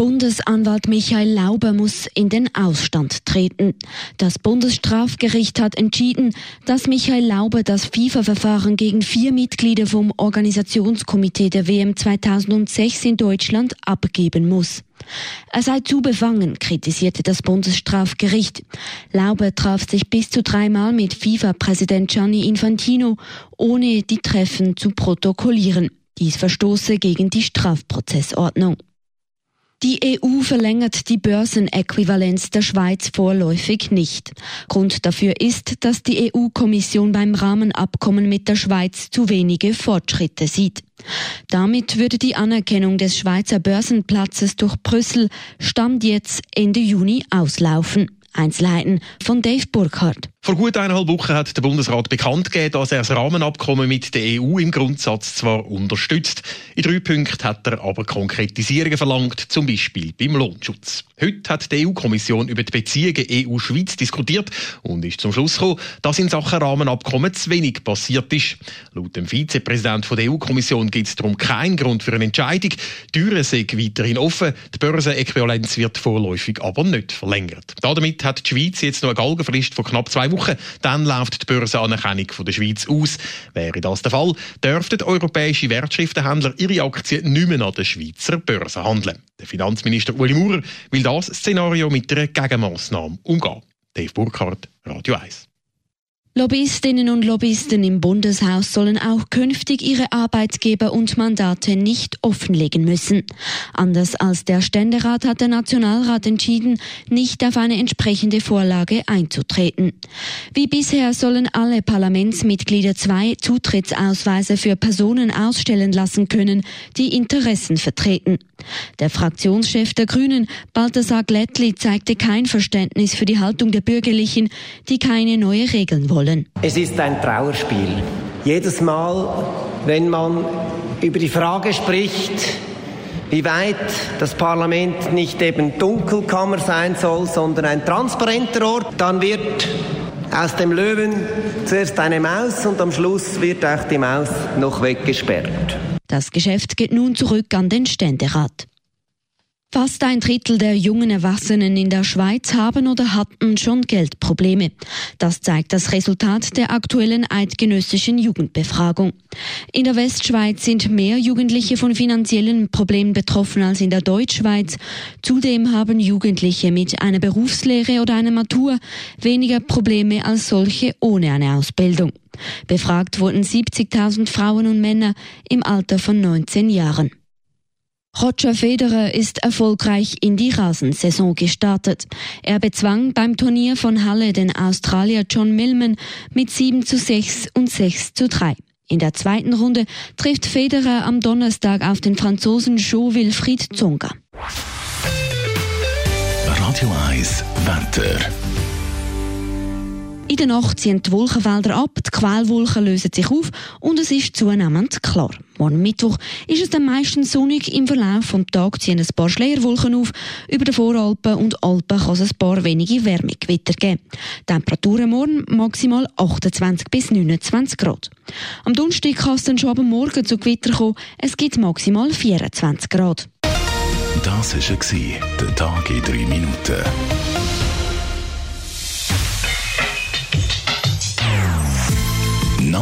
Bundesanwalt Michael Lauber muss in den Ausstand treten. Das Bundesstrafgericht hat entschieden, dass Michael Lauber das FIFA-Verfahren gegen vier Mitglieder vom Organisationskomitee der WM 2006 in Deutschland abgeben muss. Er sei zu befangen, kritisierte das Bundesstrafgericht. Lauber traf sich bis zu dreimal mit FIFA-Präsident Gianni Infantino, ohne die Treffen zu protokollieren. Dies verstoße gegen die Strafprozessordnung. Die EU verlängert die Börsenäquivalenz der Schweiz vorläufig nicht. Grund dafür ist, dass die EU-Kommission beim Rahmenabkommen mit der Schweiz zu wenige Fortschritte sieht. Damit würde die Anerkennung des Schweizer Börsenplatzes durch Brüssel Stand jetzt Ende Juni auslaufen. Einzelheiten von Dave Burkhardt. Vor gut eineinhalb Wochen hat der Bundesrat bekannt gegeben, dass er das Rahmenabkommen mit der EU im Grundsatz zwar unterstützt. In drei Punkten hat er aber Konkretisierungen verlangt, zum Beispiel beim Lohnschutz. Heute hat die EU-Kommission über die Beziehungen EU-Schweiz diskutiert und ist zum Schluss gekommen, dass in Sachen Rahmenabkommen zu wenig passiert ist. Laut dem Vizepräsidenten der EU-Kommission gibt es darum keinen Grund für eine Entscheidung. Die Türen sind weiterhin offen, die Börsenäquivalenz wird vorläufig aber nicht verlängert. Damit hat die Schweiz jetzt noch eine Galgenfrist von knapp zwei Wochen. Dann läuft die Börsenanerkennung von der Schweiz aus. Wäre das der Fall, dürften europäische Wertschriftenhändler ihre Aktien nicht mehr an der Schweizer Börse handeln. Der Finanzminister Uli Maurer will das Szenario mit einer Gegenmaßnahme umgehen. Dave Burkhardt, Radio 1. Lobbyistinnen und Lobbyisten im Bundeshaus sollen auch künftig ihre Arbeitgeber und Mandate nicht offenlegen müssen. Anders als der Ständerat hat der Nationalrat entschieden, nicht auf eine entsprechende Vorlage einzutreten. Wie bisher sollen alle Parlamentsmitglieder zwei Zutrittsausweise für Personen ausstellen lassen können, die Interessen vertreten. Der Fraktionschef der Grünen, Balthasar Glättli, zeigte kein Verständnis für die Haltung der Bürgerlichen, die keine neue Regeln wollen wollen. Es ist ein Trauerspiel. Jedes Mal, wenn man über die Frage spricht, wie weit das Parlament nicht eben Dunkelkammer sein soll, sondern ein transparenter Ort, dann wird aus dem Löwen zuerst eine Maus und am Schluss wird auch die Maus noch weggesperrt. Das Geschäft geht nun zurück an den Ständerat. Fast ein Drittel der jungen Erwachsenen in der Schweiz haben oder hatten schon Geldprobleme. Das zeigt das Resultat der aktuellen eidgenössischen Jugendbefragung. In der Westschweiz sind mehr Jugendliche von finanziellen Problemen betroffen als in der Deutschschweiz. Zudem haben Jugendliche mit einer Berufslehre oder einer Matur weniger Probleme als solche ohne eine Ausbildung. Befragt wurden 70.000 Frauen und Männer im Alter von 19 Jahren. Roger Federer ist erfolgreich in die Rasensaison gestartet. Er bezwang beim Turnier von Halle den Australier John Millman mit 7 zu 6 und 6 zu 3. In der zweiten Runde trifft Federer am Donnerstag auf den Franzosen Jo Wilfried Zonga. Radio 1 Wetter. In der Nacht ziehen die Wolkenfelder ab, die Quellwolken lösen sich auf und es ist zunehmend klar. Morgen Mittwoch ist es dann meistens sonnig. Im Verlauf des Tages ziehen ein paar Schleierwolken auf. Über den Voralpen und Alpen kann es ein paar wenige Wärmegewitter geben. Temperaturen morgen maximal 28 bis 29 Grad. Am Donnerstag kann es dann schon ab Morgen zu Gewitter kommen. Es gibt maximal 24 Grad. Das war der Tag in drei Minuten.